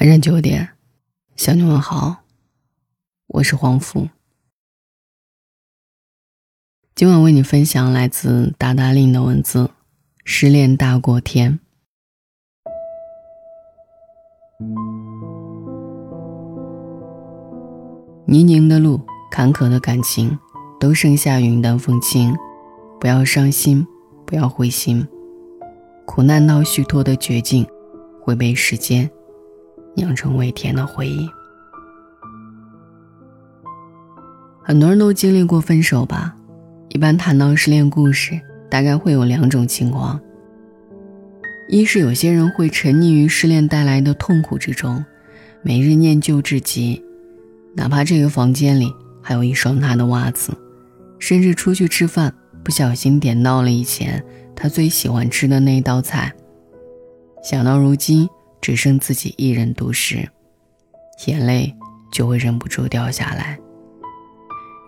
晚上九点，向你问好，我是黄福。今晚为你分享来自达达令的文字：失恋大过天。泥泞的路，坎坷的感情，都剩下云淡风轻。不要伤心，不要灰心。苦难到虚脱的绝境，会被时间。酿成味甜的回忆。很多人都经历过分手吧？一般谈到失恋故事，大概会有两种情况：一是有些人会沉溺于失恋带来的痛苦之中，每日念旧至极，哪怕这个房间里还有一双他的袜子，甚至出去吃饭不小心点到了以前他最喜欢吃的那一道菜，想到如今。只剩自己一人独食，眼泪就会忍不住掉下来。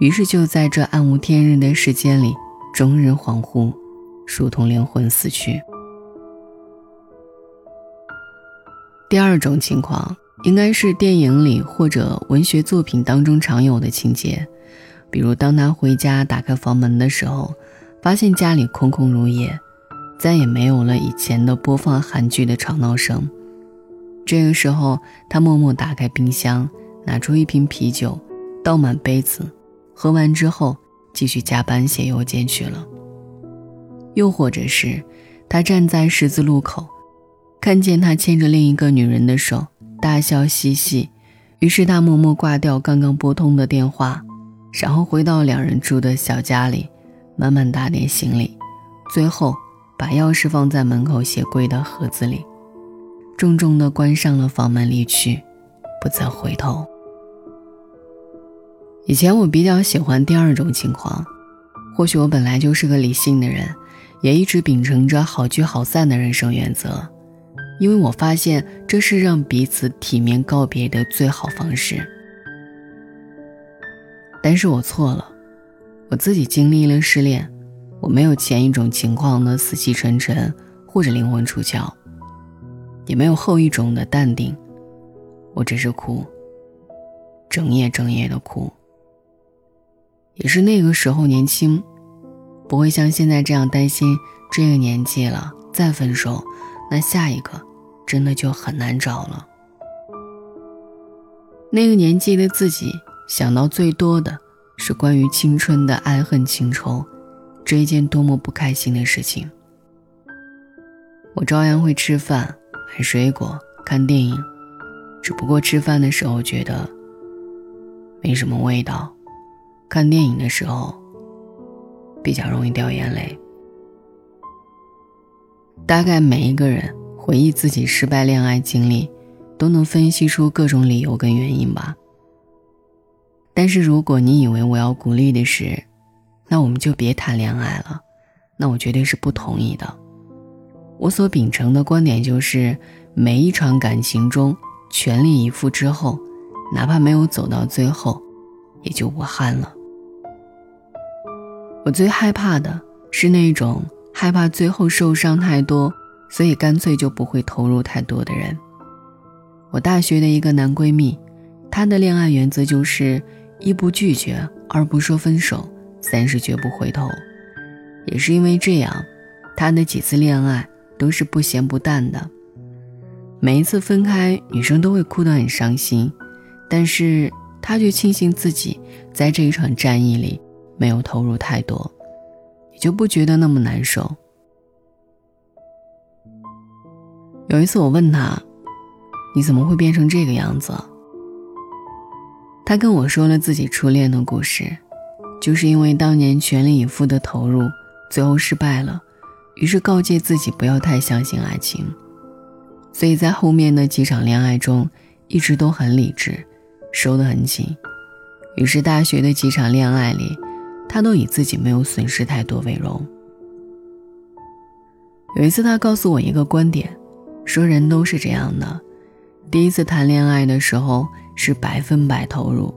于是就在这暗无天日的时间里，终日恍惚，如同灵魂死去。第二种情况，应该是电影里或者文学作品当中常有的情节，比如当他回家打开房门的时候，发现家里空空如也，再也没有了以前的播放韩剧的吵闹声。这个时候，他默默打开冰箱，拿出一瓶啤酒，倒满杯子，喝完之后继续加班写邮件去了。又或者是，他站在十字路口，看见他牵着另一个女人的手，大笑嬉戏，于是他默默挂掉刚刚拨通的电话，然后回到两人住的小家里，慢慢打点行李，最后把钥匙放在门口鞋柜的盒子里。重重的关上了房门，离去，不再回头。以前我比较喜欢第二种情况，或许我本来就是个理性的人，也一直秉承着好聚好散的人生原则，因为我发现这是让彼此体面告别的最好方式。但是我错了，我自己经历了失恋，我没有前一种情况的死气沉沉或者灵魂出窍。也没有后一种的淡定，我只是哭，整夜整夜的哭。也是那个时候年轻，不会像现在这样担心这个年纪了再分手，那下一个真的就很难找了。那个年纪的自己想到最多的是关于青春的爱恨情仇，这一件多么不开心的事情。我照样会吃饭。买水果、看电影，只不过吃饭的时候觉得没什么味道，看电影的时候比较容易掉眼泪。大概每一个人回忆自己失败恋爱经历，都能分析出各种理由跟原因吧。但是如果你以为我要鼓励的是，那我们就别谈恋爱了，那我绝对是不同意的。我所秉承的观点就是，每一场感情中全力以赴之后，哪怕没有走到最后，也就无憾了。我最害怕的是那种害怕最后受伤太多，所以干脆就不会投入太多的人。我大学的一个男闺蜜，他的恋爱原则就是一不拒绝，二不说分手，三是绝不回头。也是因为这样，他的几次恋爱。都是不咸不淡的，每一次分开，女生都会哭得很伤心，但是她却庆幸自己在这一场战役里没有投入太多，也就不觉得那么难受。有一次我问他：“你怎么会变成这个样子？”他跟我说了自己初恋的故事，就是因为当年全力以赴的投入，最后失败了。于是告诫自己不要太相信爱情，所以在后面的几场恋爱中，一直都很理智，收得很紧。于是大学的几场恋爱里，他都以自己没有损失太多为荣。有一次，他告诉我一个观点，说人都是这样的，第一次谈恋爱的时候是百分百投入，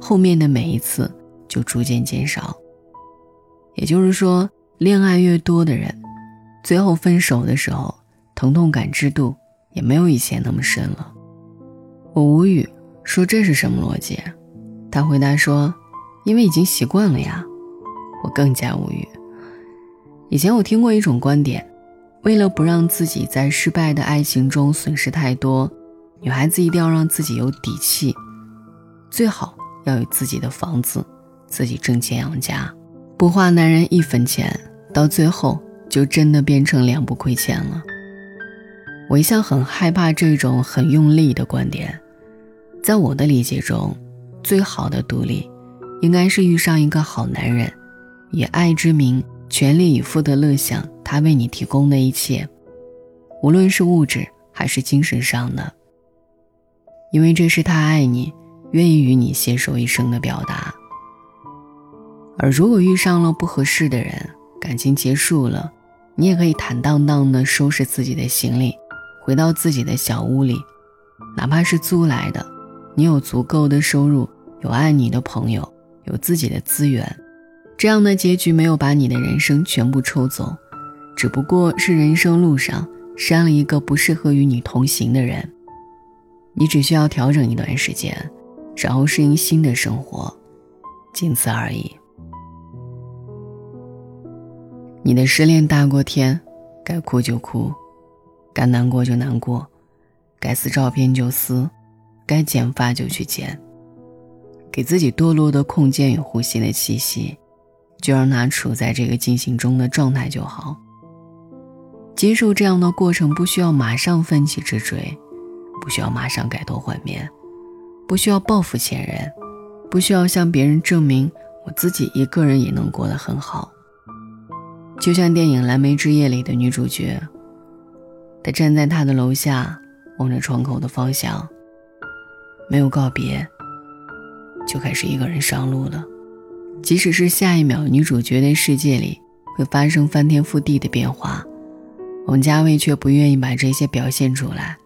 后面的每一次就逐渐减少。也就是说。恋爱越多的人，最后分手的时候，疼痛感知度也没有以前那么深了。我无语，说这是什么逻辑？他回答说：“因为已经习惯了呀。”我更加无语。以前我听过一种观点，为了不让自己在失败的爱情中损失太多，女孩子一定要让自己有底气，最好要有自己的房子，自己挣钱养家，不花男人一分钱，到最后就真的变成两不亏欠了。我一向很害怕这种很用力的观点。在我的理解中，最好的独立，应该是遇上一个好男人，以爱之名全力以赴地乐享他为你提供的一切，无论是物质还是精神上的。因为这是他爱你，愿意与你携手一生的表达。而如果遇上了不合适的人，感情结束了，你也可以坦荡荡地收拾自己的行李，回到自己的小屋里，哪怕是租来的。你有足够的收入，有爱你的朋友，有自己的资源，这样的结局没有把你的人生全部抽走，只不过是人生路上删了一个不适合与你同行的人。你只需要调整一段时间，然后适应新的生活，仅此而已。你的失恋大过天，该哭就哭，该难过就难过，该撕照片就撕。该剪发就去剪，给自己堕落的空间与呼吸的气息，就让它处在这个进行中的状态就好。接受这样的过程，不需要马上奋起直追，不需要马上改头换面，不需要报复前任，不需要向别人证明我自己一个人也能过得很好。就像电影《蓝莓之夜》里的女主角，她站在他的楼下，望着窗口的方向。没有告别，就开始一个人上路了。即使是下一秒，女主角的世界里会发生翻天覆地的变化，王家卫却不愿意把这些表现出来。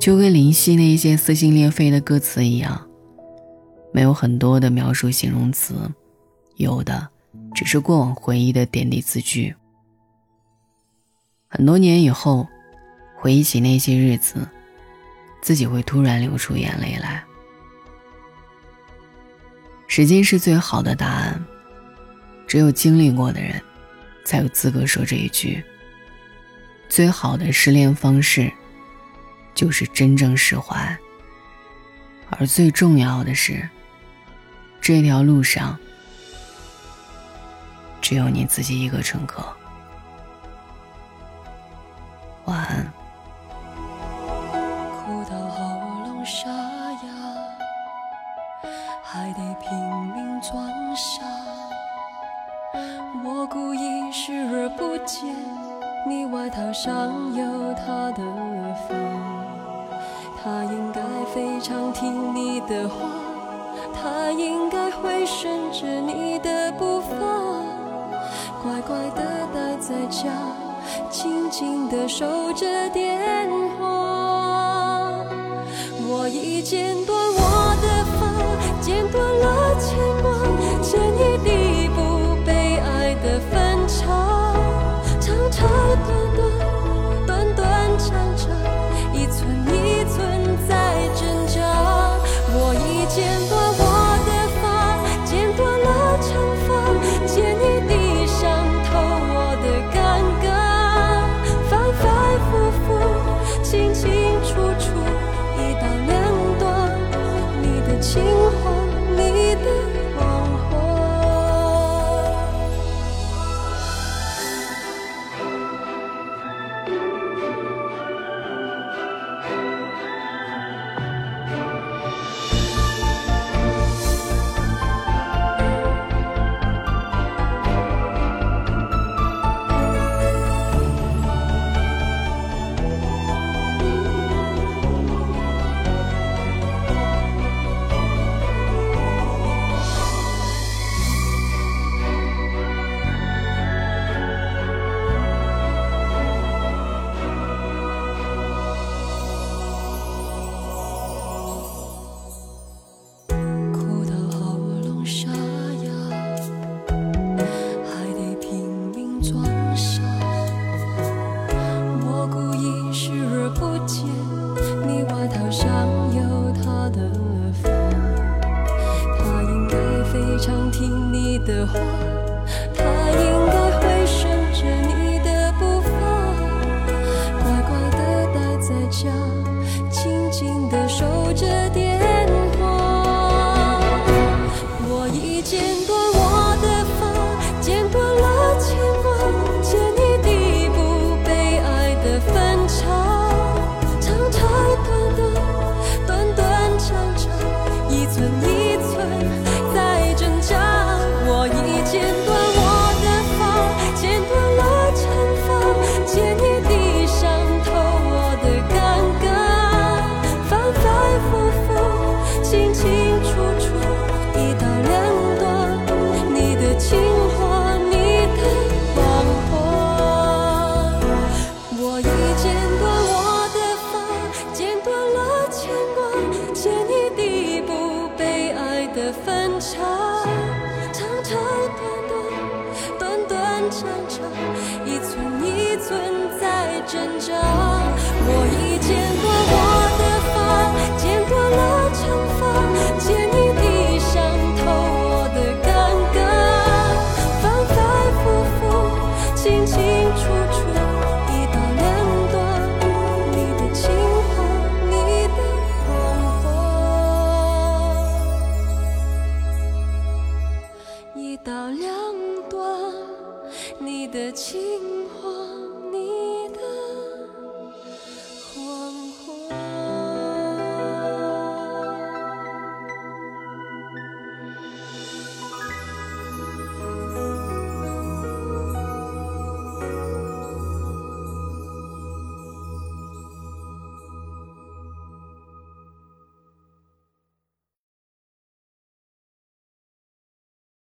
就跟林夕那些撕心裂肺的歌词一样，没有很多的描述形容词，有的只是过往回忆的点滴字句。很多年以后，回忆起那些日子。自己会突然流出眼泪来。时间是最好的答案，只有经历过的人，才有资格说这一句。最好的失恋方式，就是真正释怀。而最重要的是，这条路上，只有你自己一个乘客。晚安。哭到喉咙沙哑，还得拼命装傻。我故意视而不见，你外套上有他的发。他应该非常听你的话，他应该会顺着你的步伐。乖乖的待在家，静静的守着电话。我已剪着电话。我已见过挣扎。